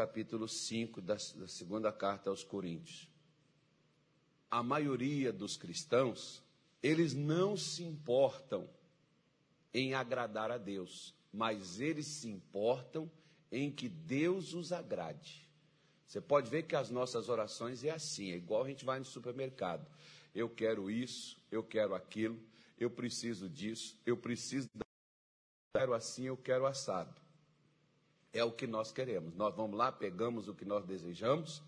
capítulo 5 da, da segunda carta aos Coríntios. A maioria dos cristãos, eles não se importam em agradar a Deus, mas eles se importam em que Deus os agrade. Você pode ver que as nossas orações é assim, é igual a gente vai no supermercado. Eu quero isso, eu quero aquilo, eu preciso disso, eu preciso eu quero assim, eu quero assado. É o que nós queremos. Nós vamos lá, pegamos o que nós desejamos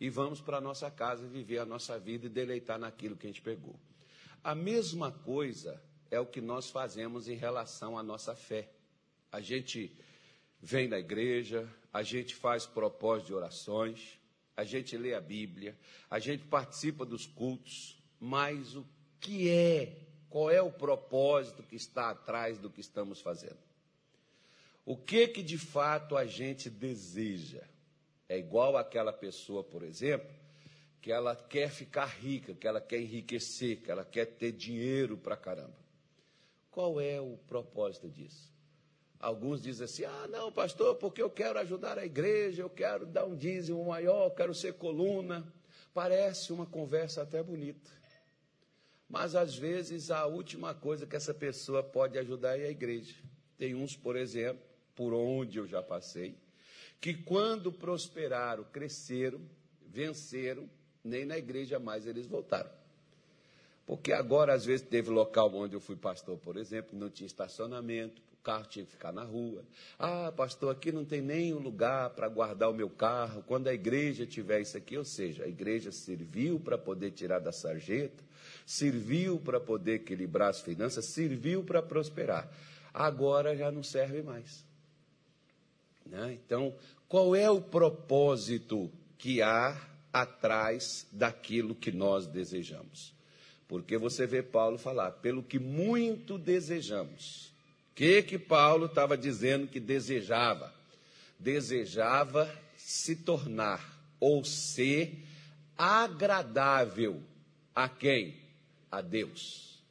e vamos para a nossa casa viver a nossa vida e deleitar naquilo que a gente pegou. A mesma coisa é o que nós fazemos em relação à nossa fé. A gente vem na igreja, a gente faz propósito de orações, a gente lê a Bíblia, a gente participa dos cultos, mas o que é, qual é o propósito que está atrás do que estamos fazendo? O que que de fato a gente deseja? É igual aquela pessoa, por exemplo, que ela quer ficar rica, que ela quer enriquecer, que ela quer ter dinheiro para caramba. Qual é o propósito disso? Alguns dizem assim: ah, não, pastor, porque eu quero ajudar a igreja, eu quero dar um dízimo maior, eu quero ser coluna. Parece uma conversa até bonita. Mas às vezes a última coisa que essa pessoa pode ajudar é a igreja. Tem uns, por exemplo, por onde eu já passei, que quando prosperaram, cresceram, venceram, nem na igreja mais eles voltaram. Porque agora, às vezes, teve local onde eu fui pastor, por exemplo, não tinha estacionamento, o carro tinha que ficar na rua. Ah, pastor, aqui não tem nem um lugar para guardar o meu carro. Quando a igreja tiver isso aqui, ou seja, a igreja serviu para poder tirar da sarjeta, serviu para poder equilibrar as finanças, serviu para prosperar. Agora já não serve mais. Né? Então, qual é o propósito que há atrás daquilo que nós desejamos? Porque você vê Paulo falar, pelo que muito desejamos que que Paulo estava dizendo que desejava? Desejava se tornar ou ser agradável a quem? A Deus.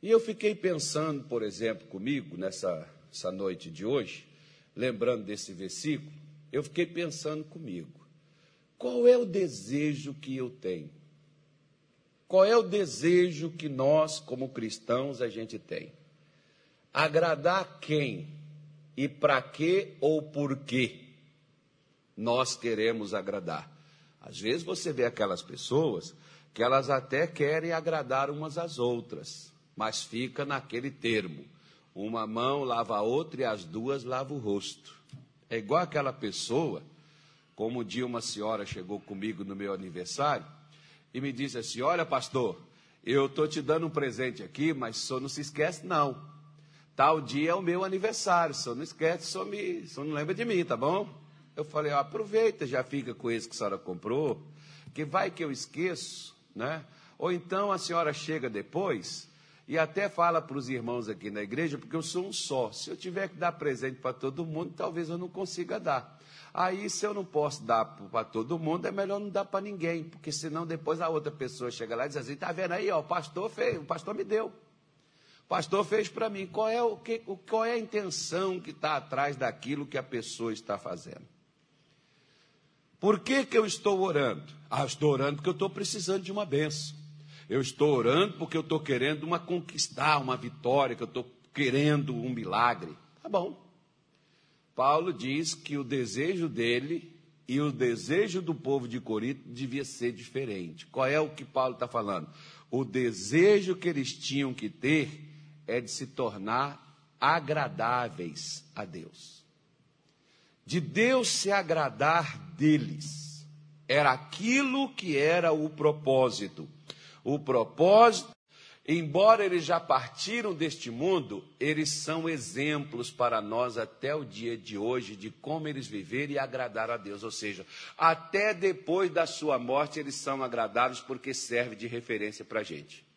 E eu fiquei pensando, por exemplo, comigo nessa essa noite de hoje, lembrando desse versículo, eu fiquei pensando comigo: qual é o desejo que eu tenho? Qual é o desejo que nós, como cristãos, a gente tem? Agradar quem? E para que ou por que nós queremos agradar? Às vezes você vê aquelas pessoas que elas até querem agradar umas às outras, mas fica naquele termo. Uma mão lava a outra e as duas lavam o rosto. É igual aquela pessoa, como um dia uma senhora chegou comigo no meu aniversário e me disse assim: Olha, pastor, eu estou te dando um presente aqui, mas senhor não se esquece, não. Tal dia é o meu aniversário, só não esquece, só, me, só não lembra de mim, tá bom? Eu falei, aproveita, já fica com esse que a senhora comprou, que vai que eu esqueço, né? Ou então a senhora chega depois e até fala para os irmãos aqui na igreja, porque eu sou um só. Se eu tiver que dar presente para todo mundo, talvez eu não consiga dar. Aí, se eu não posso dar para todo mundo, é melhor não dar para ninguém, porque senão depois a outra pessoa chega lá e diz assim: está vendo aí, ó, o pastor fez, o pastor me deu pastor fez para mim. Qual é, o que, qual é a intenção que está atrás daquilo que a pessoa está fazendo? Por que, que eu estou orando? Ah, estou orando porque eu estou precisando de uma benção. Eu estou orando porque eu estou querendo uma conquistar, uma vitória, que eu estou querendo um milagre. Tá bom. Paulo diz que o desejo dele e o desejo do povo de Corinto devia ser diferente. Qual é o que Paulo está falando? O desejo que eles tinham que ter é de se tornar agradáveis a Deus. De Deus se agradar deles. Era aquilo que era o propósito. O propósito, embora eles já partiram deste mundo, eles são exemplos para nós até o dia de hoje de como eles viveram e agradar a Deus. Ou seja, até depois da sua morte, eles são agradáveis porque serve de referência para a gente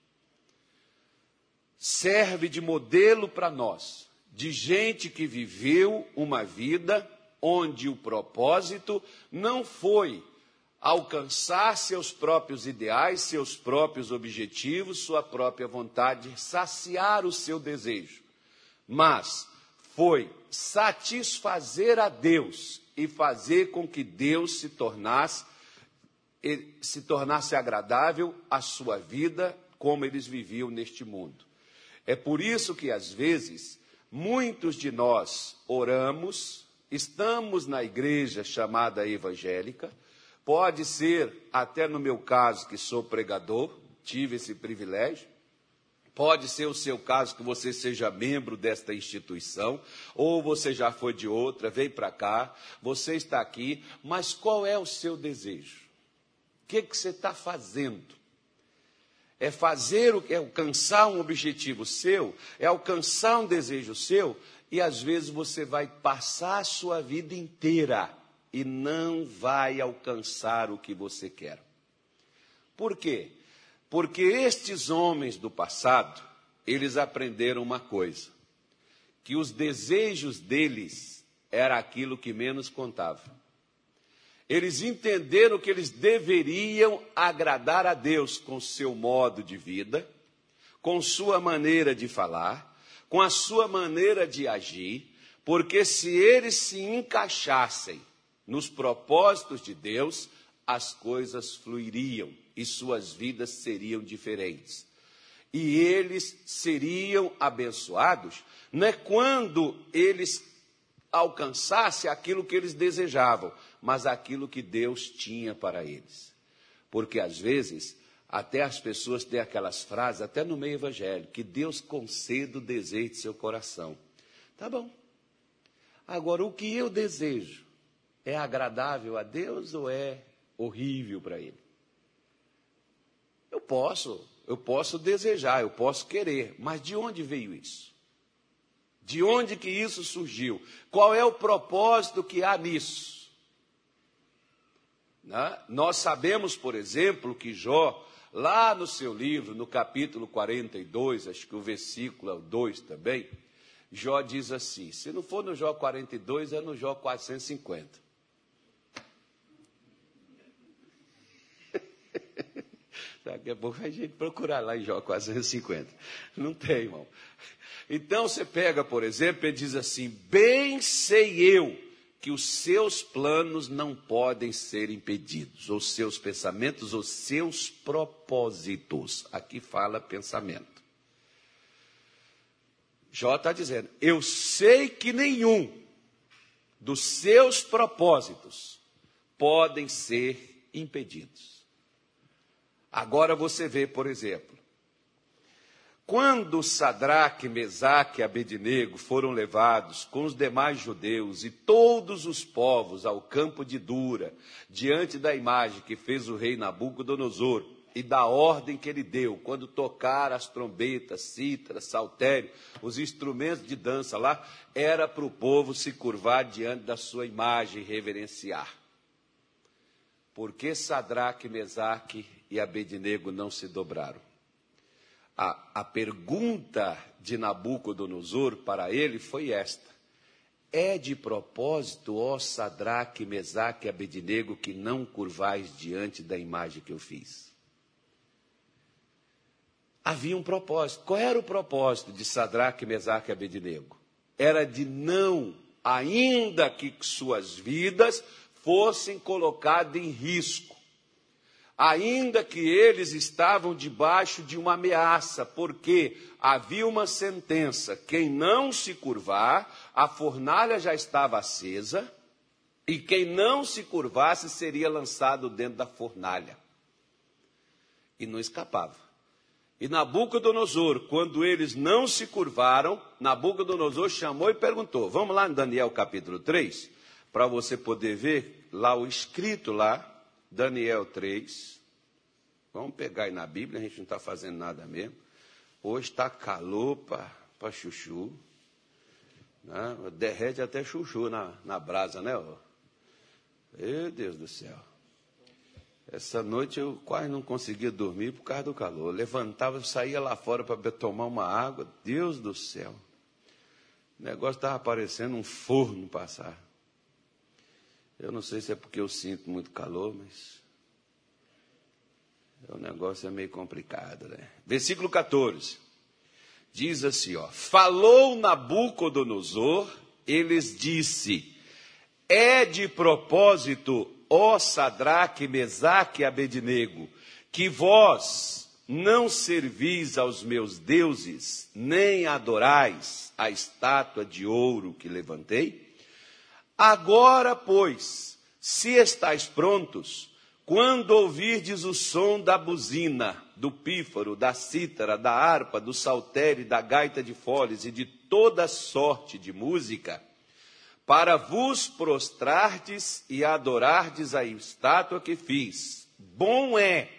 serve de modelo para nós, de gente que viveu uma vida onde o propósito não foi alcançar seus próprios ideais, seus próprios objetivos, sua própria vontade, saciar o seu desejo, mas foi satisfazer a Deus e fazer com que Deus se tornasse se tornasse agradável a sua vida como eles viviam neste mundo. É por isso que às vezes muitos de nós oramos, estamos na igreja chamada evangélica, pode ser até no meu caso que sou pregador, tive esse privilégio, Pode ser o seu caso que você seja membro desta instituição, ou você já foi de outra, veio para cá, você está aqui, mas qual é o seu desejo? O que, que você está fazendo? É fazer o que é alcançar um objetivo seu, é alcançar um desejo seu, e às vezes você vai passar a sua vida inteira e não vai alcançar o que você quer. Por quê? Porque estes homens do passado, eles aprenderam uma coisa: que os desejos deles era aquilo que menos contava. Eles entenderam que eles deveriam agradar a Deus com seu modo de vida, com sua maneira de falar, com a sua maneira de agir, porque se eles se encaixassem nos propósitos de Deus, as coisas fluiriam e suas vidas seriam diferentes. E eles seriam abençoados, não é quando eles alcançassem aquilo que eles desejavam, mas aquilo que Deus tinha para eles. Porque às vezes, até as pessoas têm aquelas frases, até no meio evangélico, que Deus conceda o desejo de seu coração. Tá bom. Agora, o que eu desejo é agradável a Deus ou é horrível para Ele? Eu posso, eu posso desejar, eu posso querer, mas de onde veio isso? De onde que isso surgiu? Qual é o propósito que há nisso? Né? Nós sabemos, por exemplo, que Jó, lá no seu livro, no capítulo 42, acho que o versículo é o 2 também, Jó diz assim: se não for no Jó 42, é no Jó 450. Daqui a pouco a gente procurar lá em Jó 450. Não tem, irmão. Então você pega, por exemplo, e diz assim: Bem sei eu que os seus planos não podem ser impedidos, os seus pensamentos, os seus propósitos. Aqui fala pensamento. Jó está dizendo: Eu sei que nenhum dos seus propósitos podem ser impedidos. Agora você vê, por exemplo, quando Sadraque, Mesaque e Abednego foram levados com os demais judeus e todos os povos ao campo de Dura, diante da imagem que fez o rei Nabucodonosor e da ordem que ele deu, quando tocar as trombetas, cítaras, saltério, os instrumentos de dança lá, era para o povo se curvar diante da sua imagem e reverenciar. Porque Sadraque, Mesaque e Abednego não se dobraram. A, a pergunta de Nabucodonosor para ele foi esta: É de propósito, ó Sadraque, Mesaque e Abednego, que não curvais diante da imagem que eu fiz? Havia um propósito. Qual era o propósito de Sadraque, Mesaque e Abednego? Era de não, ainda que suas vidas fossem colocadas em risco, ainda que eles estavam debaixo de uma ameaça, porque havia uma sentença: quem não se curvar, a fornalha já estava acesa, e quem não se curvasse seria lançado dentro da fornalha. E não escapava. E Nabucodonosor, quando eles não se curvaram, Nabucodonosor chamou e perguntou: Vamos lá em Daniel capítulo 3, para você poder ver lá o escrito lá Daniel 3. Vamos pegar aí na Bíblia, a gente não está fazendo nada mesmo. Hoje está calor para chuchu. Né? Derrete até chuchu na, na brasa, né? Meu Deus do céu. Essa noite eu quase não conseguia dormir por causa do calor. Levantava, saía lá fora para tomar uma água. Deus do céu. O negócio estava parecendo um forno passar. Eu não sei se é porque eu sinto muito calor, mas o negócio é meio complicado, né? Versículo 14. diz assim, ó: Falou Nabucodonosor, eles disse: É de propósito, ó Sadraque, Mesaque e Abednego, que vós não servis aos meus deuses, nem adorais a estátua de ouro que levantei? Agora, pois, se estáis prontos, quando ouvirdes o som da buzina, do pífaro, da cítara, da harpa, do saltério, da gaita de foles e de toda sorte de música, para vos prostrardes e adorardes a estátua que fiz. Bom é,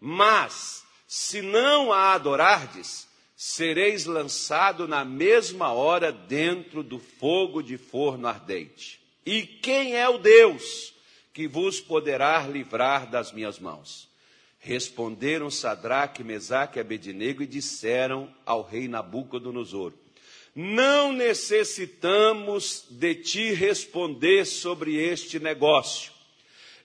mas se não a adorardes, sereis lançado na mesma hora dentro do fogo de forno ardente. E quem é o Deus que vos poderá livrar das minhas mãos? Responderam Sadraque, Mesaque e Abednego e disseram ao rei Nabucodonosor: Não necessitamos de ti responder sobre este negócio.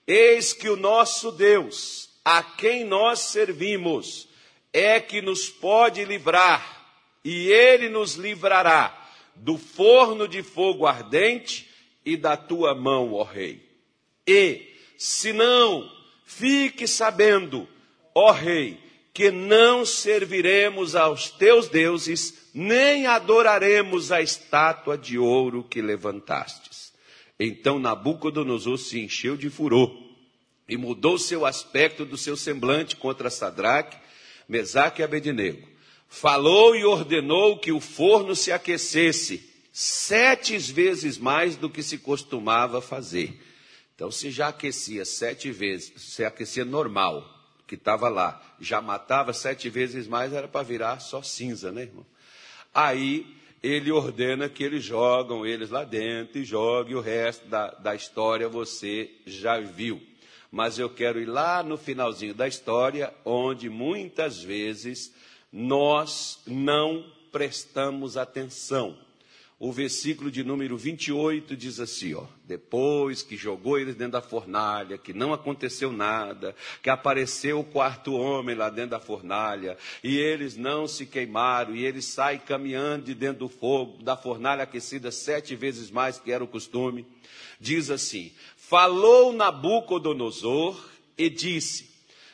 Eis que o nosso Deus, a quem nós servimos, é que nos pode livrar, e ele nos livrará do forno de fogo ardente e da tua mão, ó rei. E, se não, fique sabendo, ó rei, que não serviremos aos teus deuses, nem adoraremos a estátua de ouro que levantastes. Então Nabucodonosor se encheu de furor e mudou seu aspecto do seu semblante contra Sadraque, Mesaque e Abednego. Falou e ordenou que o forno se aquecesse sete vezes mais do que se costumava fazer. Então, se já aquecia sete vezes, se aquecia normal, que estava lá, já matava sete vezes mais, era para virar só cinza, né, irmão? Aí ele ordena que eles jogam eles lá dentro e jogue o resto da, da história você já viu. Mas eu quero ir lá no finalzinho da história, onde muitas vezes nós não prestamos atenção. O versículo de número 28 diz assim, ó, depois que jogou eles dentro da fornalha, que não aconteceu nada, que apareceu o quarto homem lá dentro da fornalha, e eles não se queimaram, e eles saem caminhando de dentro do fogo, da fornalha aquecida sete vezes mais que era o costume, diz assim, falou Nabucodonosor e disse,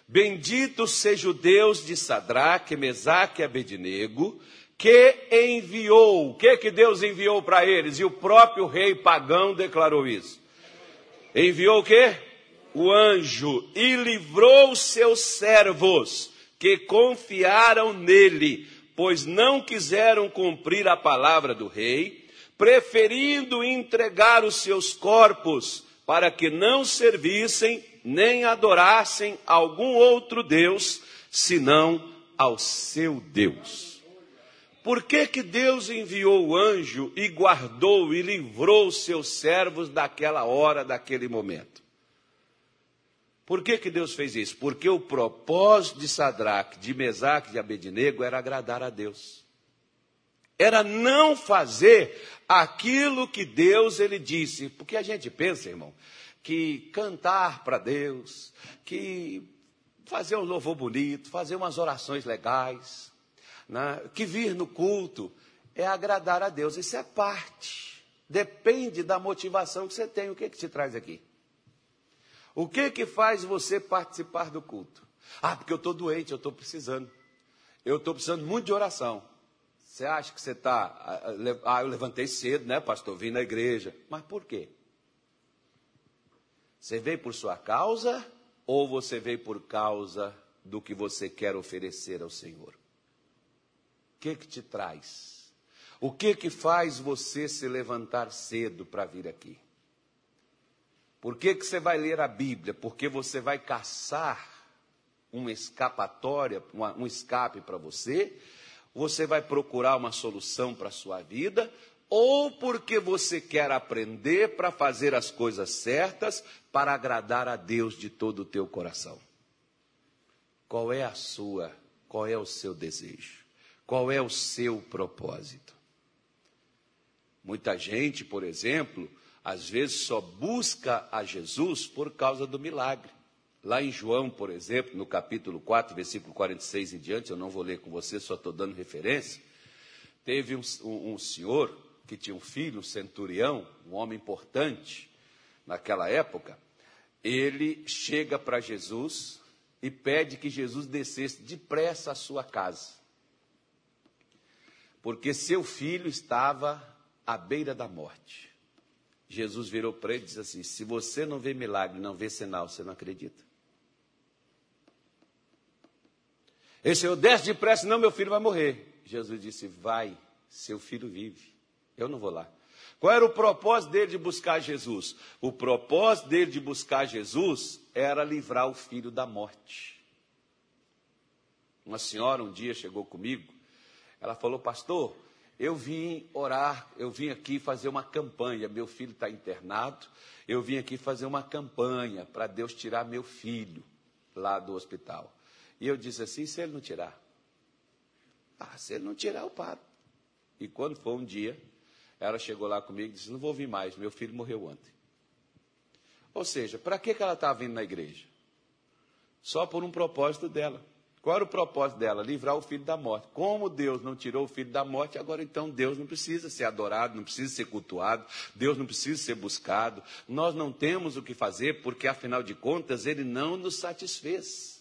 bendito seja o Deus de Sadraque, Mesaque e Abednego, que enviou. O que, que Deus enviou para eles? E o próprio rei pagão declarou isso. Enviou o quê? O anjo e livrou seus servos que confiaram nele, pois não quiseram cumprir a palavra do rei, preferindo entregar os seus corpos para que não servissem nem adorassem algum outro Deus, senão ao seu Deus. Por que, que Deus enviou o anjo e guardou e livrou os seus servos daquela hora, daquele momento? Por que, que Deus fez isso? Porque o propósito de Sadraque, de Mesaque de Abednego era agradar a Deus. Era não fazer aquilo que Deus ele disse. Porque a gente pensa, irmão, que cantar para Deus, que fazer um louvor bonito, fazer umas orações legais, né, que vir no culto é agradar a Deus. Isso é parte. Depende da motivação que você tem. O que, que te traz aqui? O que que faz você participar do culto? Ah, porque eu estou doente, eu estou precisando. Eu estou precisando muito de oração. Você acha que você está. Ah, eu levantei cedo, né, pastor? Vim na igreja. Mas por quê? Você veio por sua causa ou você veio por causa do que você quer oferecer ao Senhor? que que te traz? O que que faz você se levantar cedo para vir aqui? Por que que você vai ler a Bíblia? Porque você vai caçar uma escapatória, uma, um escape para você? Você vai procurar uma solução para a sua vida? Ou porque você quer aprender para fazer as coisas certas para agradar a Deus de todo o teu coração? Qual é a sua, qual é o seu desejo? Qual é o seu propósito? Muita gente, por exemplo, às vezes só busca a Jesus por causa do milagre. Lá em João, por exemplo, no capítulo 4, versículo 46 em diante, eu não vou ler com você, só estou dando referência. Teve um, um, um senhor que tinha um filho, um centurião, um homem importante naquela época. Ele chega para Jesus e pede que Jesus descesse depressa à sua casa, porque seu filho estava à beira da morte. Jesus virou para ele e disse assim: Se você não vê milagre, não vê sinal, você não acredita? Ele Senhor, desce depressa, senão meu filho vai morrer. Jesus disse: Vai, seu filho vive. Eu não vou lá. Qual era o propósito dele de buscar Jesus? O propósito dele de buscar Jesus era livrar o filho da morte. Uma senhora um dia chegou comigo, ela falou, pastor, eu vim orar, eu vim aqui fazer uma campanha. Meu filho está internado, eu vim aqui fazer uma campanha para Deus tirar meu filho lá do hospital. E eu disse assim: se ele não tirar? Ah, se ele não tirar, eu paro. E quando foi um dia, ela chegou lá comigo e disse: Não vou vir mais, meu filho morreu ontem. Ou seja, para que, que ela estava vindo na igreja? Só por um propósito dela. Qual era o propósito dela? Livrar o filho da morte. Como Deus não tirou o filho da morte, agora então Deus não precisa ser adorado, não precisa ser cultuado, Deus não precisa ser buscado. Nós não temos o que fazer, porque afinal de contas ele não nos satisfez.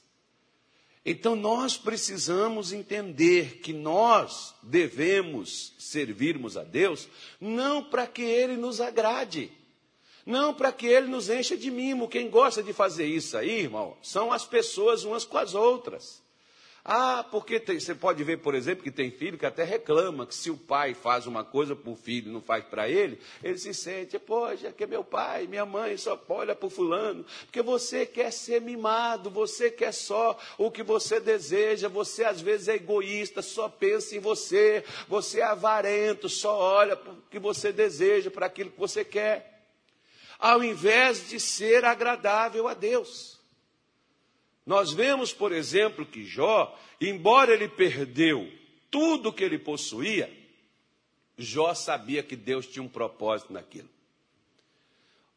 Então nós precisamos entender que nós devemos servirmos a Deus não para que Ele nos agrade, não para que Ele nos encha de mimo. Quem gosta de fazer isso aí, irmão, são as pessoas umas com as outras. Ah, porque tem, você pode ver, por exemplo, que tem filho que até reclama que se o pai faz uma coisa para o filho e não faz para ele, ele se sente, poxa, que é meu pai, minha mãe só olha para o fulano, porque você quer ser mimado, você quer só o que você deseja, você às vezes é egoísta, só pensa em você, você é avarento, só olha para o que você deseja, para aquilo que você quer, ao invés de ser agradável a Deus. Nós vemos, por exemplo, que Jó, embora ele perdeu tudo que ele possuía, Jó sabia que Deus tinha um propósito naquilo.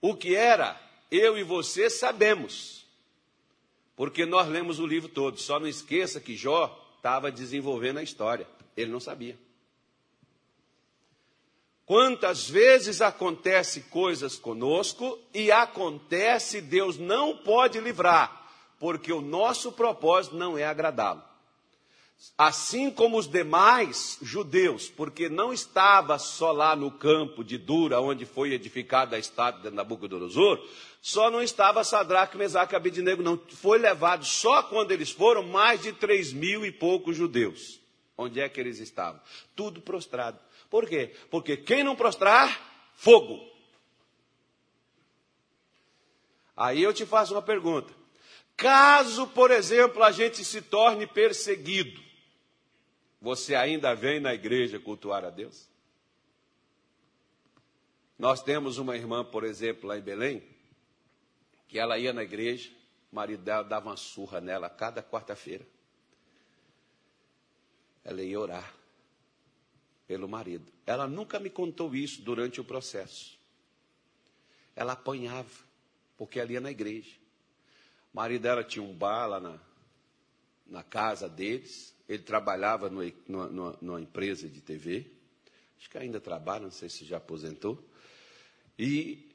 O que era, eu e você sabemos, porque nós lemos o livro todo. Só não esqueça que Jó estava desenvolvendo a história, ele não sabia. Quantas vezes acontece coisas conosco e acontece, Deus não pode livrar porque o nosso propósito não é agradá-lo. Assim como os demais judeus, porque não estava só lá no campo de Dura, onde foi edificada a estátua de Nabucodonosor, só não estava Sadraque, Mesaque e Abednego, não. Foi levado só quando eles foram mais de três mil e poucos judeus. Onde é que eles estavam? Tudo prostrado. Por quê? Porque quem não prostrar, fogo. Aí eu te faço uma pergunta. Caso, por exemplo, a gente se torne perseguido, você ainda vem na igreja cultuar a Deus? Nós temos uma irmã, por exemplo, lá em Belém, que ela ia na igreja, o marido dela dava uma surra nela cada quarta-feira. Ela ia orar pelo marido. Ela nunca me contou isso durante o processo. Ela apanhava, porque ela ia na igreja. O marido dela tinha um bar lá na, na casa deles. Ele trabalhava no, numa, numa empresa de TV. Acho que ainda trabalha, não sei se já aposentou. E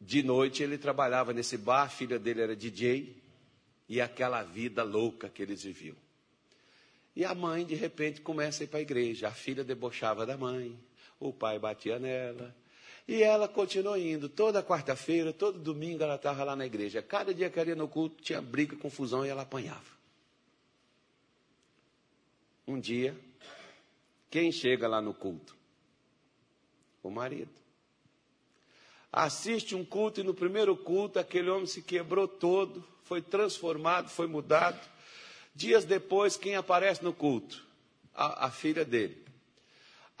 de noite ele trabalhava nesse bar, a filha dele era DJ, e aquela vida louca que eles viviam. E a mãe, de repente, começa a ir para a igreja. A filha debochava da mãe, o pai batia nela, e ela continuou indo. Toda quarta-feira, todo domingo ela estava lá na igreja. Cada dia que ela ia no culto, tinha briga, confusão e ela apanhava. Um dia, quem chega lá no culto? O marido. Assiste um culto e no primeiro culto aquele homem se quebrou todo, foi transformado, foi mudado. Dias depois, quem aparece no culto? a, a filha dele.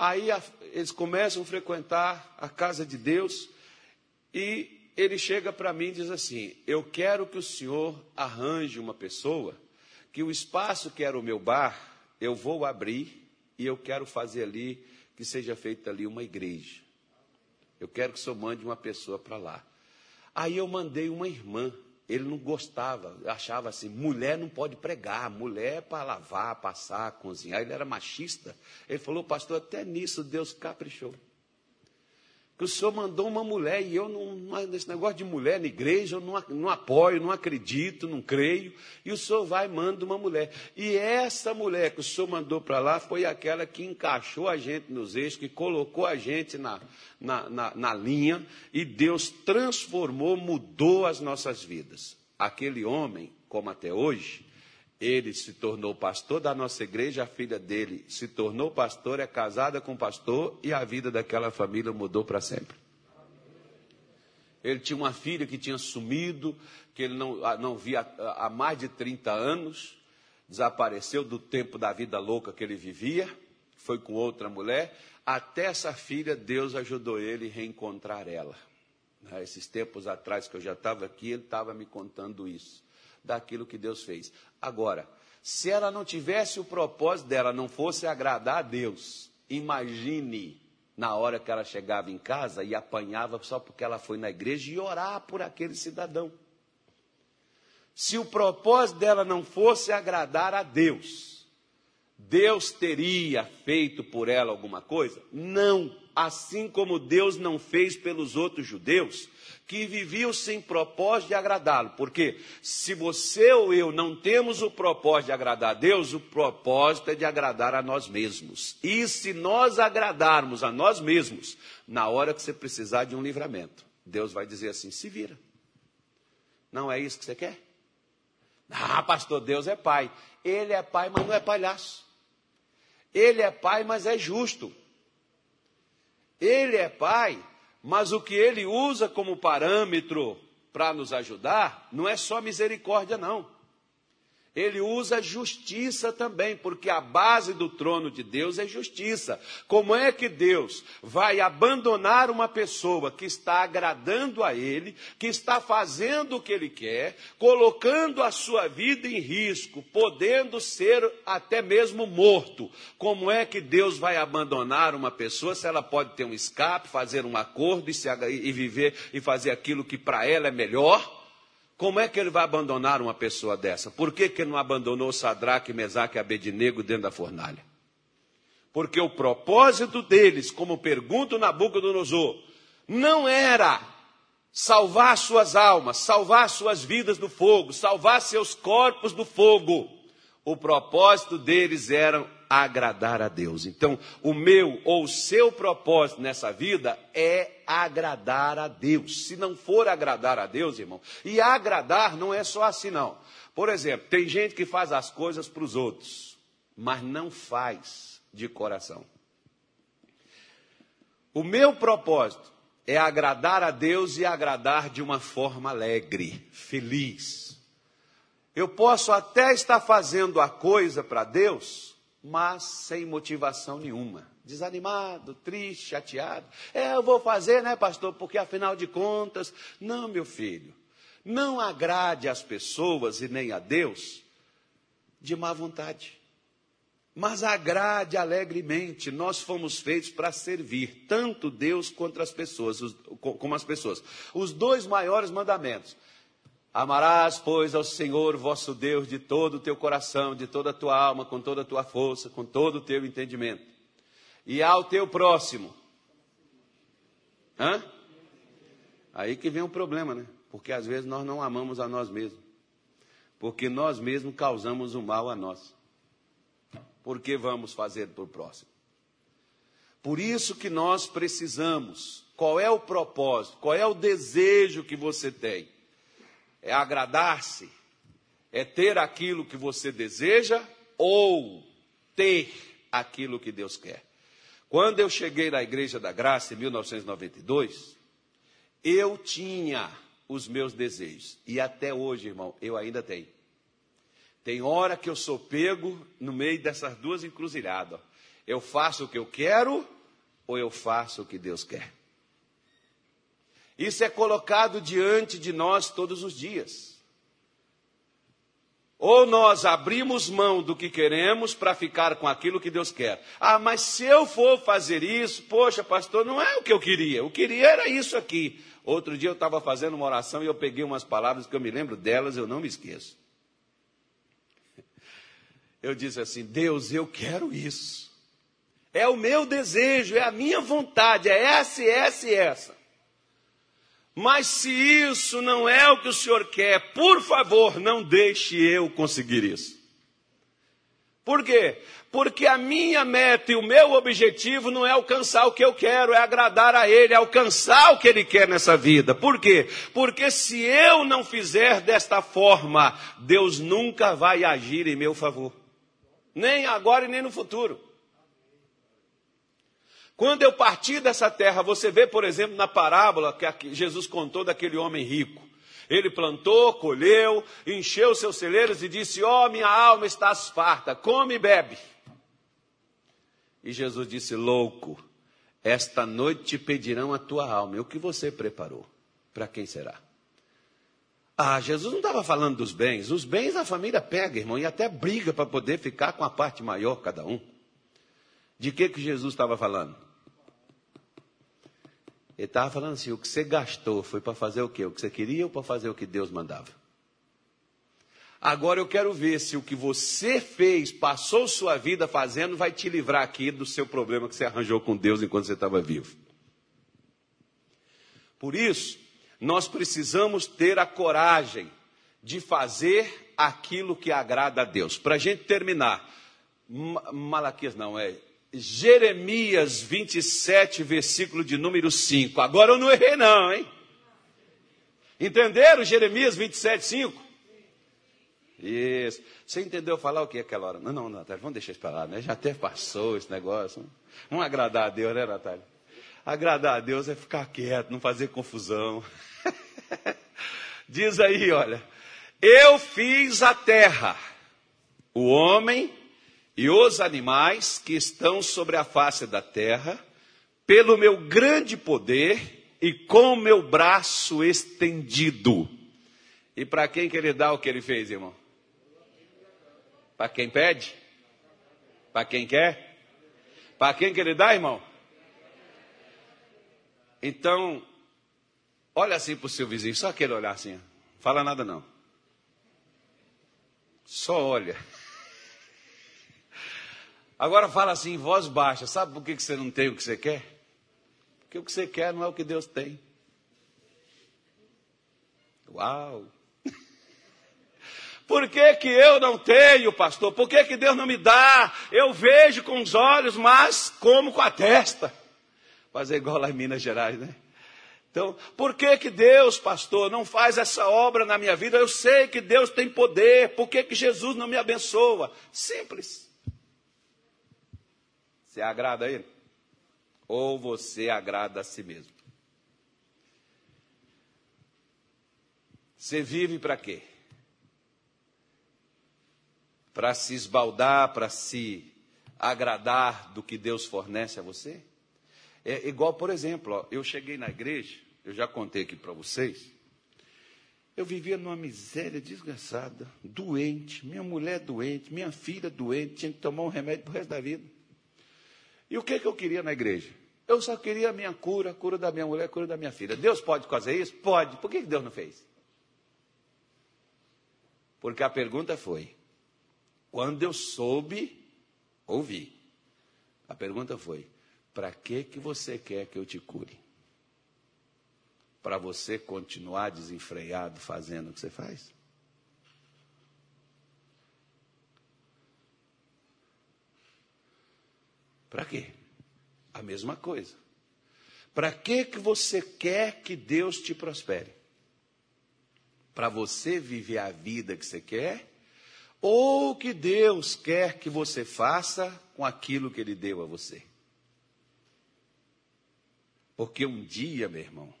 Aí a, eles começam a frequentar a casa de Deus e ele chega para mim e diz assim: Eu quero que o senhor arranje uma pessoa que o espaço que era o meu bar, eu vou abrir e eu quero fazer ali que seja feita ali uma igreja. Eu quero que o senhor mande uma pessoa para lá. Aí eu mandei uma irmã ele não gostava, achava assim, mulher não pode pregar, mulher é para lavar, passar, cozinhar. Ele era machista. Ele falou, pastor, até nisso Deus caprichou que o senhor mandou uma mulher e eu, não, nesse negócio de mulher na igreja, eu não, não apoio, não acredito, não creio. E o senhor vai e manda uma mulher. E essa mulher que o senhor mandou para lá foi aquela que encaixou a gente nos eixos, que colocou a gente na, na, na, na linha e Deus transformou, mudou as nossas vidas. Aquele homem, como até hoje, ele se tornou pastor da nossa igreja, a filha dele se tornou pastor, é casada com pastor e a vida daquela família mudou para sempre. Ele tinha uma filha que tinha sumido, que ele não, não via há mais de 30 anos, desapareceu do tempo da vida louca que ele vivia, foi com outra mulher, até essa filha, Deus ajudou ele a reencontrar ela. Né, esses tempos atrás que eu já estava aqui, ele estava me contando isso daquilo que Deus fez. Agora, se ela não tivesse o propósito dela, não fosse agradar a Deus, imagine na hora que ela chegava em casa e apanhava só porque ela foi na igreja e orar por aquele cidadão. Se o propósito dela não fosse agradar a Deus, Deus teria feito por ela alguma coisa? Não assim como Deus não fez pelos outros judeus, que viviam sem propósito de agradá-lo. Porque se você ou eu não temos o propósito de agradar a Deus, o propósito é de agradar a nós mesmos. E se nós agradarmos a nós mesmos, na hora que você precisar de um livramento, Deus vai dizer assim: se vira. Não é isso que você quer? Ah, pastor, Deus é pai. Ele é pai, mas não é palhaço. Ele é pai, mas é justo. Ele é pai, mas o que ele usa como parâmetro para nos ajudar não é só misericórdia, não ele usa justiça também, porque a base do trono de Deus é justiça. Como é que Deus vai abandonar uma pessoa que está agradando a Ele, que está fazendo o que Ele quer, colocando a sua vida em risco, podendo ser até mesmo morto? Como é que Deus vai abandonar uma pessoa se ela pode ter um escape, fazer um acordo e, se, e viver e fazer aquilo que para ela é melhor? Como é que ele vai abandonar uma pessoa dessa? Por que, que ele não abandonou Sadraque, Mesaque e Abednego dentro da fornalha? Porque o propósito deles, como pergunta Nabucodonosor, não era salvar suas almas, salvar suas vidas do fogo, salvar seus corpos do fogo. O propósito deles era agradar a Deus. Então, o meu ou o seu propósito nessa vida é agradar a Deus. Se não for agradar a Deus, irmão, e agradar não é só assim, não. Por exemplo, tem gente que faz as coisas para os outros, mas não faz de coração. O meu propósito é agradar a Deus e agradar de uma forma alegre, feliz. Eu posso até estar fazendo a coisa para Deus, mas sem motivação nenhuma. Desanimado, triste, chateado. É, eu vou fazer, né, pastor? Porque afinal de contas. Não, meu filho. Não agrade as pessoas e nem a Deus de má vontade. Mas agrade alegremente. Nós fomos feitos para servir tanto Deus quanto as pessoas, como as pessoas. Os dois maiores mandamentos Amarás, pois, ao Senhor vosso Deus de todo o teu coração, de toda a tua alma, com toda a tua força, com todo o teu entendimento. E ao teu próximo. Hã? Aí que vem o problema, né? Porque às vezes nós não amamos a nós mesmos. Porque nós mesmos causamos o mal a nós. Por que vamos fazer por próximo? Por isso que nós precisamos. Qual é o propósito? Qual é o desejo que você tem? É agradar-se, é ter aquilo que você deseja ou ter aquilo que Deus quer. Quando eu cheguei na Igreja da Graça em 1992, eu tinha os meus desejos. E até hoje, irmão, eu ainda tenho. Tem hora que eu sou pego no meio dessas duas encruzilhadas. Eu faço o que eu quero ou eu faço o que Deus quer. Isso é colocado diante de nós todos os dias. Ou nós abrimos mão do que queremos para ficar com aquilo que Deus quer. Ah, mas se eu for fazer isso, poxa, pastor, não é o que eu queria. Eu queria era isso aqui. Outro dia eu estava fazendo uma oração e eu peguei umas palavras que eu me lembro delas, eu não me esqueço. Eu disse assim: Deus, eu quero isso. É o meu desejo, é a minha vontade, é essa, essa e essa. Mas se isso não é o que o Senhor quer, por favor, não deixe eu conseguir isso. Por quê? Porque a minha meta e o meu objetivo não é alcançar o que eu quero, é agradar a Ele, é alcançar o que Ele quer nessa vida. Por quê? Porque se eu não fizer desta forma, Deus nunca vai agir em meu favor. Nem agora e nem no futuro. Quando eu partir dessa terra, você vê, por exemplo, na parábola que Jesus contou daquele homem rico. Ele plantou, colheu, encheu seus celeiros e disse: Ó, oh, minha alma está farta, come e bebe. E Jesus disse: Louco, esta noite te pedirão a tua alma. E o que você preparou? Para quem será? Ah, Jesus não estava falando dos bens. Os bens a família pega, irmão, e até briga para poder ficar com a parte maior cada um. De que, que Jesus estava falando? Ele estava falando assim: o que você gastou foi para fazer o quê? O que você queria ou para fazer o que Deus mandava? Agora eu quero ver se o que você fez, passou sua vida fazendo, vai te livrar aqui do seu problema que você arranjou com Deus enquanto você estava vivo. Por isso, nós precisamos ter a coragem de fazer aquilo que agrada a Deus. Para a gente terminar, Malaquias não, é Jeremias 27, versículo de número 5. Agora eu não errei, não, hein? Entenderam Jeremias 27, 5? Isso. Você entendeu falar o que aquela hora? Não, não, Natália, vamos deixar isso para lá, né? Já até passou esse negócio. Vamos agradar a Deus, né, Natália? Agradar a Deus é ficar quieto, não fazer confusão. Diz aí, olha. Eu fiz a terra, o homem e os animais que estão sobre a face da terra, pelo meu grande poder e com meu braço estendido. E para quem que ele dá o que ele fez, irmão? Para quem pede? Para quem quer? Para quem que ele dá, irmão? Então, olha assim para o seu vizinho, só aquele olhar assim, fala nada não. Só olha. Agora fala assim em voz baixa. Sabe por que você não tem o que você quer? Porque o que você quer não é o que Deus tem. Uau! Por que, que eu não tenho, pastor? Por que, que Deus não me dá? Eu vejo com os olhos, mas como com a testa. Fazer igual lá em Minas Gerais, né? Então, por que, que Deus, pastor, não faz essa obra na minha vida? Eu sei que Deus tem poder, por que, que Jesus não me abençoa? Simples. Você agrada a Ele? Ou você agrada a si mesmo? Você vive para quê? Para se esbaldar, para se agradar do que Deus fornece a você? É igual, por exemplo, ó, eu cheguei na igreja, eu já contei aqui para vocês, eu vivia numa miséria desgraçada, doente, minha mulher doente, minha filha doente, tinha que tomar um remédio para resto da vida. E o que, que eu queria na igreja? Eu só queria a minha cura, a cura da minha mulher, a cura da minha filha. Deus pode fazer isso? Pode. Por que Deus não fez? Porque a pergunta foi: quando eu soube, ouvi. A pergunta foi: para que que você quer que eu te cure? Para você continuar desenfreado fazendo o que você faz? Para quê? A mesma coisa. Para que que você quer que Deus te prospere? Para você viver a vida que você quer? Ou que Deus quer que você faça com aquilo que Ele deu a você? Porque um dia, meu irmão,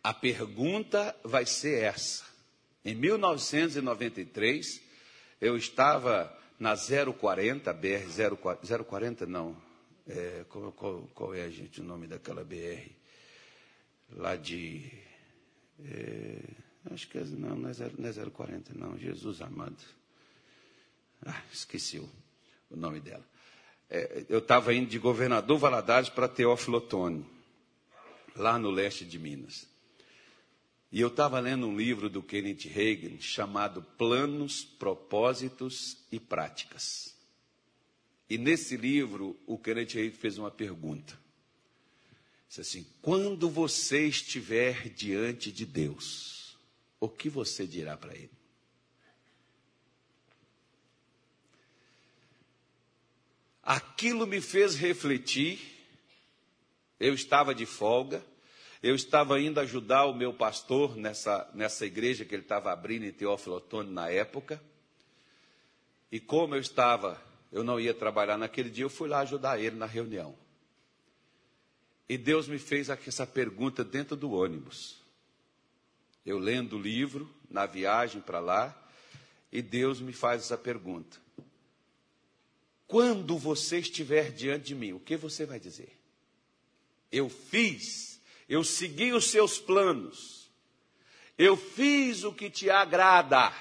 a pergunta vai ser essa. Em 1993, eu estava na 040, BR 040, não. É, qual, qual, qual, é, gente, o nome daquela BR? Lá de. É, acho que é, não, não é, 0, não é 040, não. Jesus amado. Ah, esqueci o, o nome dela. É, eu estava indo de governador Valadares para Teófilo Otoni. lá no leste de Minas. E eu estava lendo um livro do Kenneth Reagan chamado Planos, Propósitos e Práticas. E nesse livro, o Kenneth Reagan fez uma pergunta. Disse assim: quando você estiver diante de Deus, o que você dirá para Ele? Aquilo me fez refletir. Eu estava de folga, eu estava indo ajudar o meu pastor nessa, nessa igreja que ele estava abrindo em Teófilo Otoni na época. E como eu estava, eu não ia trabalhar naquele dia, eu fui lá ajudar ele na reunião. E Deus me fez essa pergunta dentro do ônibus. Eu lendo o livro, na viagem para lá, e Deus me faz essa pergunta: Quando você estiver diante de mim, o que você vai dizer? Eu fiz, eu segui os seus planos, eu fiz o que te agrada,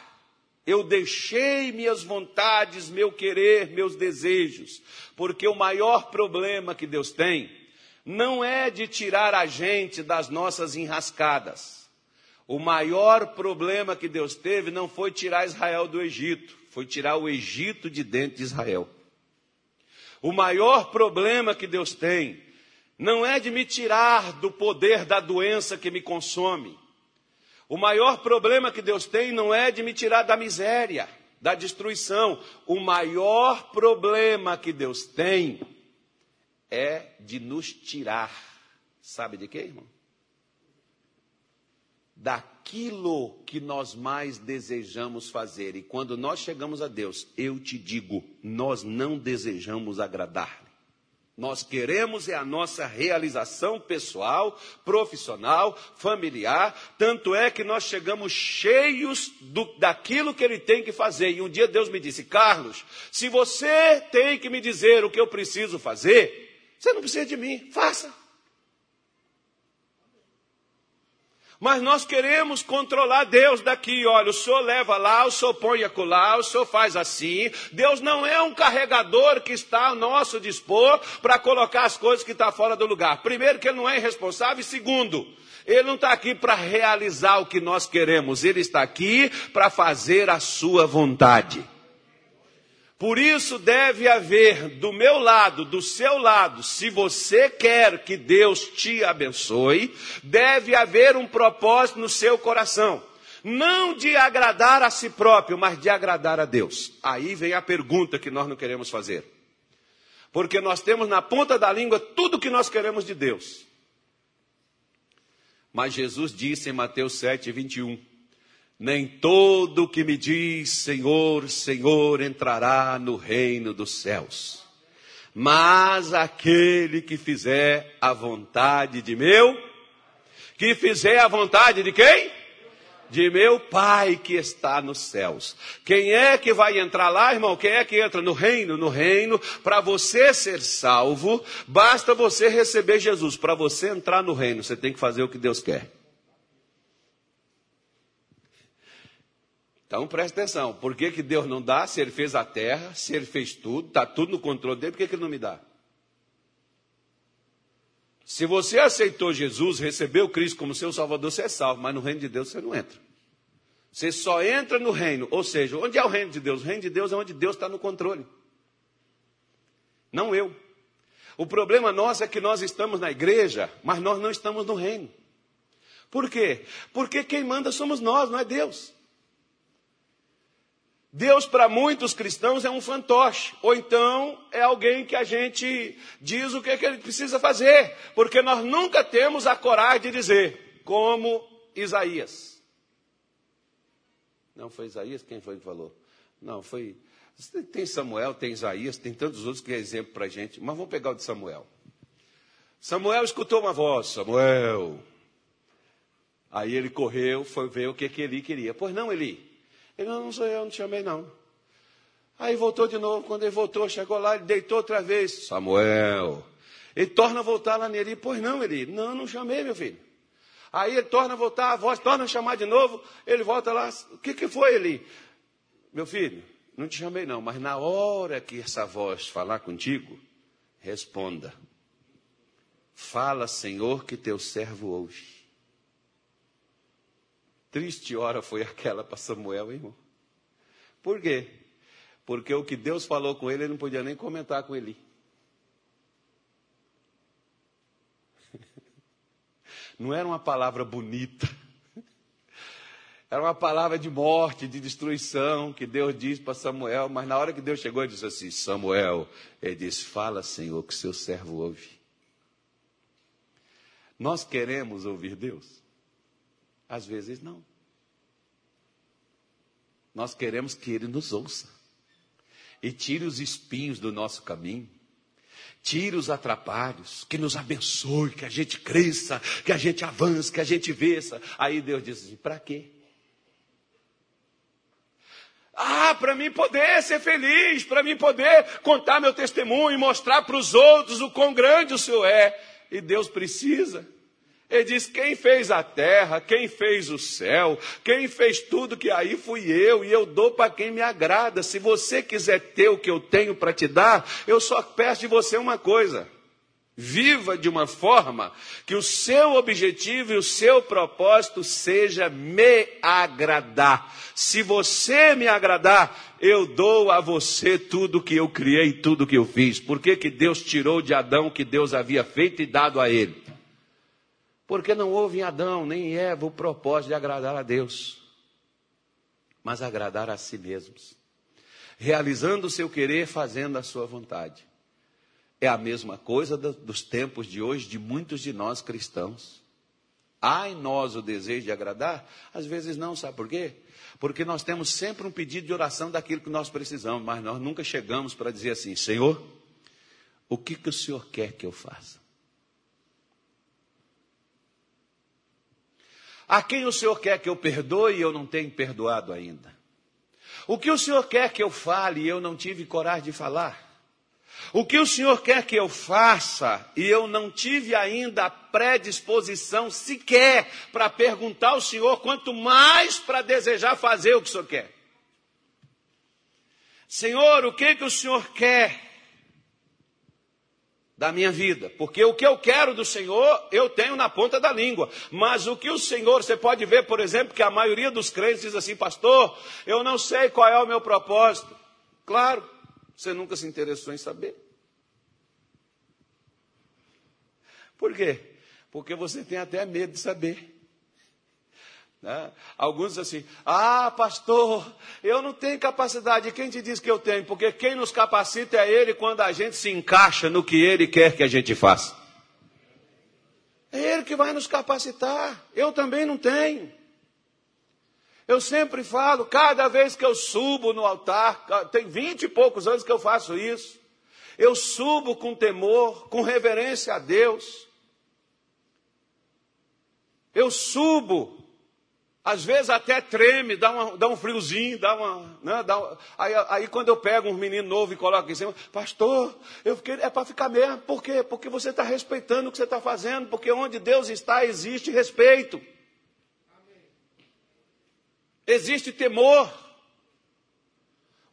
eu deixei minhas vontades, meu querer, meus desejos, porque o maior problema que Deus tem não é de tirar a gente das nossas enrascadas. O maior problema que Deus teve não foi tirar Israel do Egito, foi tirar o Egito de dentro de Israel. O maior problema que Deus tem não é de me tirar do poder da doença que me consome. O maior problema que Deus tem não é de me tirar da miséria, da destruição. O maior problema que Deus tem é de nos tirar, sabe de quê, irmão? Daquilo que nós mais desejamos fazer. E quando nós chegamos a Deus, eu te digo, nós não desejamos agradar-lhe. Nós queremos é a nossa realização pessoal, profissional, familiar. Tanto é que nós chegamos cheios do, daquilo que ele tem que fazer. E um dia Deus me disse: Carlos, se você tem que me dizer o que eu preciso fazer, você não precisa de mim, faça. Mas nós queremos controlar Deus daqui. Olha, o senhor leva lá, o senhor põe acolá, o senhor faz assim. Deus não é um carregador que está ao nosso dispor para colocar as coisas que estão tá fora do lugar. Primeiro, que ele não é irresponsável. E segundo, ele não está aqui para realizar o que nós queremos. Ele está aqui para fazer a sua vontade. Por isso deve haver do meu lado, do seu lado, se você quer que Deus te abençoe, deve haver um propósito no seu coração. Não de agradar a si próprio, mas de agradar a Deus. Aí vem a pergunta que nós não queremos fazer. Porque nós temos na ponta da língua tudo que nós queremos de Deus. Mas Jesus disse em Mateus 7, 21 nem todo que me diz Senhor, Senhor entrará no reino dos céus, mas aquele que fizer a vontade de meu, que fizer a vontade de quem? De meu Pai que está nos céus. Quem é que vai entrar lá, irmão? Quem é que entra no reino? No reino, para você ser salvo, basta você receber Jesus. Para você entrar no reino, você tem que fazer o que Deus quer. Então preste atenção, por que, que Deus não dá? Se Ele fez a terra, se Ele fez tudo, está tudo no controle dele, por que, que Ele não me dá? Se você aceitou Jesus, recebeu Cristo como seu Salvador, você é salvo, mas no reino de Deus você não entra. Você só entra no reino, ou seja, onde é o reino de Deus? O reino de Deus é onde Deus está no controle. Não eu. O problema nosso é que nós estamos na igreja, mas nós não estamos no reino. Por quê? Porque quem manda somos nós, não é Deus. Deus, para muitos cristãos, é um fantoche, ou então é alguém que a gente diz o que, é que ele precisa fazer, porque nós nunca temos a coragem de dizer, como Isaías. Não foi Isaías? Quem foi que falou? Não, foi. Tem Samuel, tem Isaías, tem tantos outros que é exemplo para a gente, mas vamos pegar o de Samuel. Samuel escutou uma voz, Samuel. Aí ele correu, foi ver o que, que Eli queria. Pois não, Eli. Ele, não, não sou eu, não te chamei não. Aí voltou de novo, quando ele voltou, chegou lá, ele deitou outra vez. Samuel. Ele torna a voltar lá nele. Pois não, ele, não, não chamei, meu filho. Aí ele torna a voltar, a voz torna a chamar de novo, ele volta lá. O que, que foi, Eli? Meu filho, não te chamei não, mas na hora que essa voz falar contigo, responda. Fala, Senhor, que teu servo ouve. Triste hora foi aquela para Samuel, irmão. Por quê? Porque o que Deus falou com ele, ele não podia nem comentar com ele. Não era uma palavra bonita. Era uma palavra de morte, de destruição, que Deus disse para Samuel, mas na hora que Deus chegou, ele disse assim: Samuel, ele disse: Fala, Senhor, que seu servo ouve. Nós queremos ouvir Deus? Às vezes não. Nós queremos que Ele nos ouça e tire os espinhos do nosso caminho, tire os atrapalhos, que nos abençoe, que a gente cresça, que a gente avance, que a gente vença. Aí Deus diz assim: para quê? Ah, para mim poder ser feliz, para mim poder contar meu testemunho e mostrar para os outros o quão grande o Senhor é. E Deus precisa. Ele diz: Quem fez a terra, quem fez o céu, quem fez tudo que aí fui eu, e eu dou para quem me agrada. Se você quiser ter o que eu tenho para te dar, eu só peço de você uma coisa: Viva de uma forma que o seu objetivo e o seu propósito seja me agradar. Se você me agradar, eu dou a você tudo que eu criei, tudo que eu fiz. Por que, que Deus tirou de Adão o que Deus havia feito e dado a ele? Porque não houve em Adão nem em Eva o propósito de agradar a Deus, mas agradar a si mesmos, realizando o seu querer, fazendo a sua vontade. É a mesma coisa dos tempos de hoje, de muitos de nós cristãos. Há em nós o desejo de agradar? Às vezes não, sabe por quê? Porque nós temos sempre um pedido de oração daquilo que nós precisamos, mas nós nunca chegamos para dizer assim: Senhor, o que, que o Senhor quer que eu faça? A quem o Senhor quer que eu perdoe e eu não tenho perdoado ainda? O que o Senhor quer que eu fale e eu não tive coragem de falar? O que o Senhor quer que eu faça e eu não tive ainda a predisposição sequer para perguntar ao Senhor, quanto mais para desejar fazer o que o Senhor quer. Senhor, o que que o Senhor quer da minha vida? Porque o que eu quero do Senhor, eu tenho na ponta da língua. Mas o que o Senhor, você pode ver, por exemplo, que a maioria dos crentes diz assim, pastor, eu não sei qual é o meu propósito. Claro, você nunca se interessou em saber. Por quê? Porque você tem até medo de saber. Né? Alguns dizem assim: Ah, pastor, eu não tenho capacidade. Quem te diz que eu tenho? Porque quem nos capacita é Ele quando a gente se encaixa no que Ele quer que a gente faça. É Ele que vai nos capacitar. Eu também não tenho. Eu sempre falo, cada vez que eu subo no altar, tem vinte e poucos anos que eu faço isso. Eu subo com temor, com reverência a Deus. Eu subo, às vezes até treme, dá, uma, dá um friozinho, dá uma. Né, dá uma aí, aí, quando eu pego um menino novo e coloco em cima, pastor, eu fiquei, é para ficar mesmo. Por quê? Porque você está respeitando o que você está fazendo, porque onde Deus está existe respeito. Existe temor.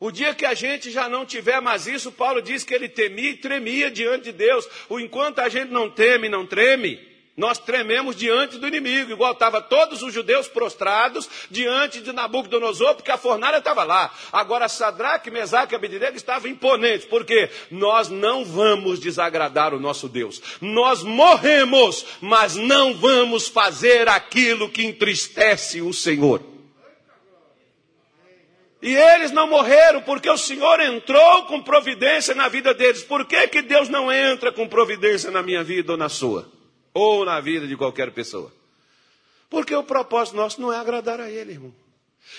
O dia que a gente já não tiver mais isso, Paulo diz que ele temia e tremia diante de Deus. O enquanto a gente não teme, não treme, nós trememos diante do inimigo, igual estavam todos os judeus prostrados diante de Nabucodonosor, porque a fornalha estava lá. Agora Sadraque, Mesaque e Abednego estavam imponentes, porque nós não vamos desagradar o nosso Deus. Nós morremos, mas não vamos fazer aquilo que entristece o Senhor. E eles não morreram porque o Senhor entrou com providência na vida deles. Por que, que Deus não entra com providência na minha vida ou na sua? Ou na vida de qualquer pessoa? Porque o propósito nosso não é agradar a Ele, irmão.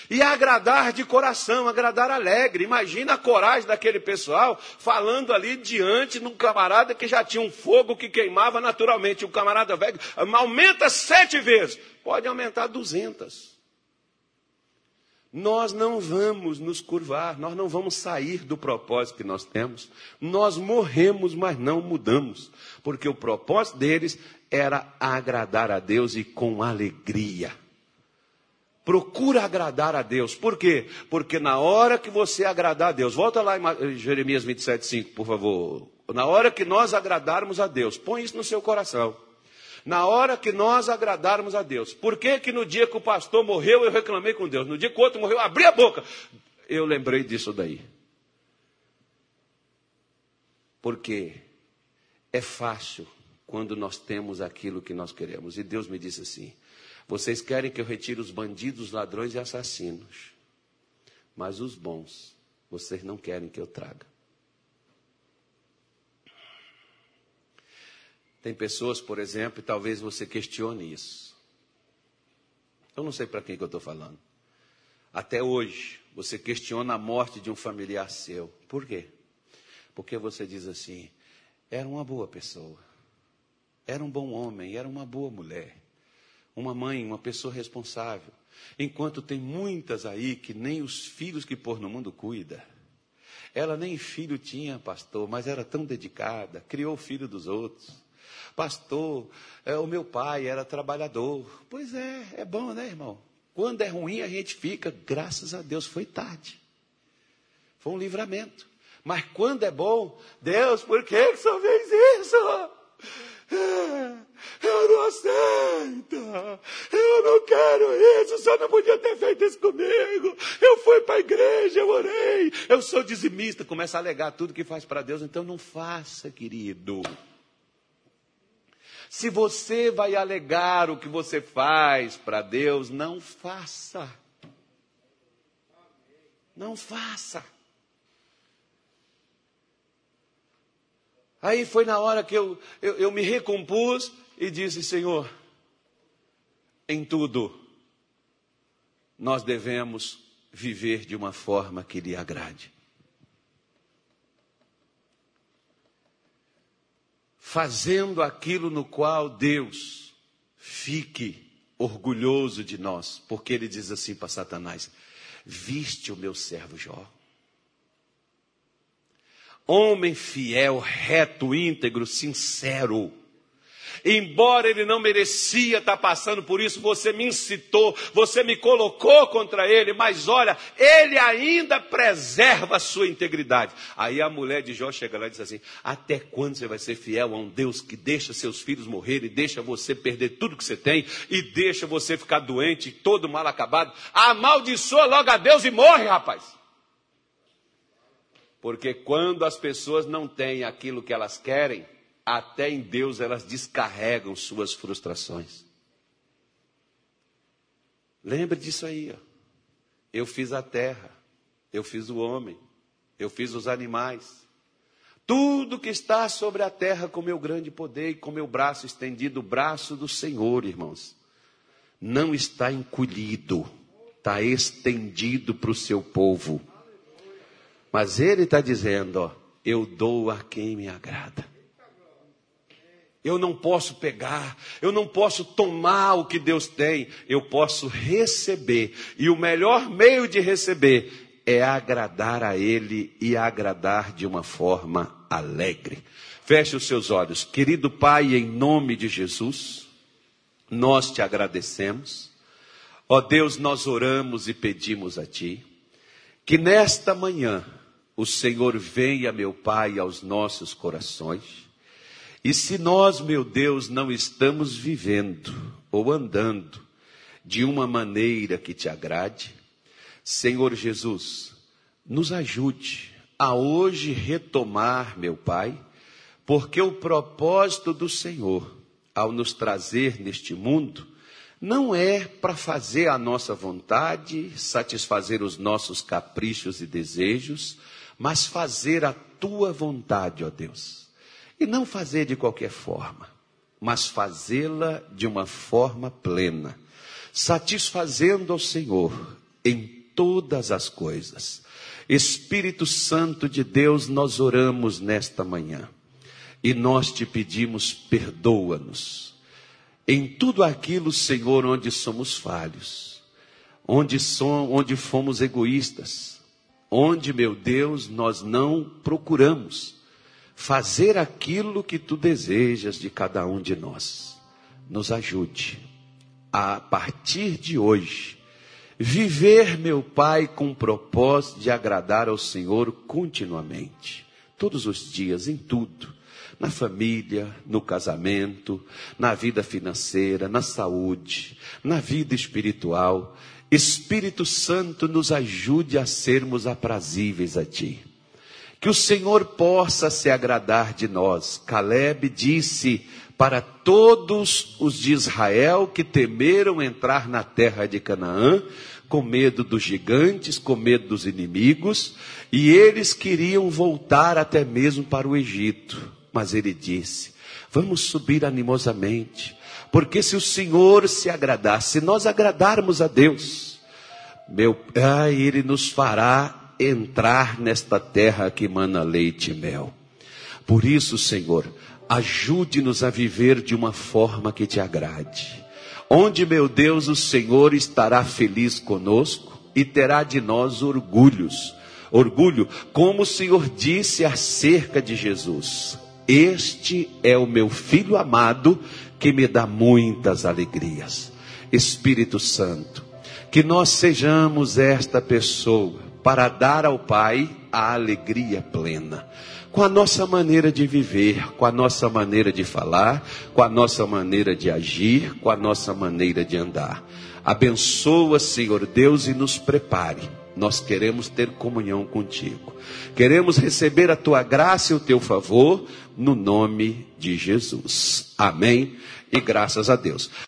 E agradar de coração, agradar alegre. Imagina a coragem daquele pessoal falando ali diante de um camarada que já tinha um fogo que queimava naturalmente. O camarada velho aumenta sete vezes, pode aumentar duzentas. Nós não vamos nos curvar, nós não vamos sair do propósito que nós temos. Nós morremos, mas não mudamos, porque o propósito deles era agradar a Deus e com alegria. Procura agradar a Deus. Por quê? Porque na hora que você agradar a Deus, volta lá em Jeremias 27, 5, por favor, na hora que nós agradarmos a Deus, põe isso no seu coração. Na hora que nós agradarmos a Deus. Por que, que no dia que o pastor morreu eu reclamei com Deus? No dia que o outro morreu, eu abri a boca. Eu lembrei disso daí. Porque é fácil quando nós temos aquilo que nós queremos. E Deus me disse assim: vocês querem que eu retire os bandidos, ladrões e assassinos, mas os bons vocês não querem que eu traga. Tem pessoas, por exemplo, e talvez você questione isso. Eu não sei para quem que eu estou falando. Até hoje, você questiona a morte de um familiar seu. Por quê? Porque você diz assim: era uma boa pessoa, era um bom homem, era uma boa mulher uma mãe, uma pessoa responsável. Enquanto tem muitas aí que nem os filhos que pôr no mundo cuida. Ela nem filho tinha, pastor, mas era tão dedicada, criou o filho dos outros. Pastor, é, o meu pai era trabalhador. Pois é, é bom, né, irmão? Quando é ruim, a gente fica, graças a Deus, foi tarde. Foi um livramento. Mas quando é bom, Deus, por que, que só fez isso? Eu não aceito. Eu não quero isso. O senhor não podia ter feito isso comigo. Eu fui para a igreja, eu orei. Eu sou dizimista. Começa a alegar tudo que faz para Deus. Então não faça, querido. Se você vai alegar o que você faz para Deus, não faça. Não faça. Aí foi na hora que eu, eu, eu me recompus e disse: Senhor, em tudo nós devemos viver de uma forma que lhe agrade. Fazendo aquilo no qual Deus fique orgulhoso de nós, porque ele diz assim para Satanás: Viste o meu servo Jó Homem fiel, reto, íntegro, sincero. Embora ele não merecia estar passando por isso, você me incitou, você me colocou contra ele, mas olha, ele ainda preserva a sua integridade. Aí a mulher de Jó chega lá e diz assim: Até quando você vai ser fiel a um Deus que deixa seus filhos morrerem, deixa você perder tudo que você tem e deixa você ficar doente, todo mal acabado? Amaldiçoa logo a Deus e morre, rapaz. Porque quando as pessoas não têm aquilo que elas querem, até em Deus elas descarregam suas frustrações. Lembre disso aí. Ó. Eu fiz a terra, eu fiz o homem, eu fiz os animais. Tudo que está sobre a terra com meu grande poder e com meu braço estendido, o braço do Senhor, irmãos, não está encolhido, está estendido para o seu povo. Mas ele está dizendo: eu dou a quem me agrada. Eu não posso pegar, eu não posso tomar o que Deus tem, eu posso receber. E o melhor meio de receber é agradar a Ele e agradar de uma forma alegre. Feche os seus olhos. Querido Pai, em nome de Jesus, nós te agradecemos. Ó Deus, nós oramos e pedimos a Ti que nesta manhã o Senhor venha, meu Pai, aos nossos corações. E se nós, meu Deus, não estamos vivendo ou andando de uma maneira que te agrade, Senhor Jesus, nos ajude a hoje retomar, meu Pai, porque o propósito do Senhor, ao nos trazer neste mundo, não é para fazer a nossa vontade, satisfazer os nossos caprichos e desejos, mas fazer a tua vontade, ó Deus. E não fazer de qualquer forma, mas fazê-la de uma forma plena, satisfazendo ao Senhor em todas as coisas. Espírito Santo de Deus, nós oramos nesta manhã e nós te pedimos, perdoa-nos em tudo aquilo, Senhor, onde somos falhos, onde, som, onde fomos egoístas, onde, meu Deus, nós não procuramos fazer aquilo que tu desejas de cada um de nós. Nos ajude a, partir de hoje, viver, meu Pai, com o propósito de agradar ao Senhor continuamente. todos os dias, em tudo. Na família, no casamento, na vida financeira, na saúde, na vida espiritual. Espírito Santo nos ajude a sermos aprazíveis a Ti. Que o Senhor possa se agradar de nós. Caleb disse para todos os de Israel que temeram entrar na terra de Canaã, com medo dos gigantes, com medo dos inimigos, e eles queriam voltar até mesmo para o Egito. Mas ele disse: Vamos subir animosamente, porque se o Senhor se agradar, se nós agradarmos a Deus, meu Pai, Ele nos fará entrar nesta terra que mana leite e mel. Por isso, Senhor, ajude-nos a viver de uma forma que te agrade onde, meu Deus, o Senhor estará feliz conosco e terá de nós orgulhos. Orgulho, como o Senhor disse acerca de Jesus: Este é o meu filho amado que me dá muitas alegrias. Espírito Santo, que nós sejamos esta pessoa para dar ao Pai a alegria plena com a nossa maneira de viver, com a nossa maneira de falar, com a nossa maneira de agir, com a nossa maneira de andar. Abençoa, Senhor Deus, e nos prepare. Nós queremos ter comunhão contigo. Queremos receber a tua graça e o teu favor no nome de Jesus. Amém. E graças a Deus.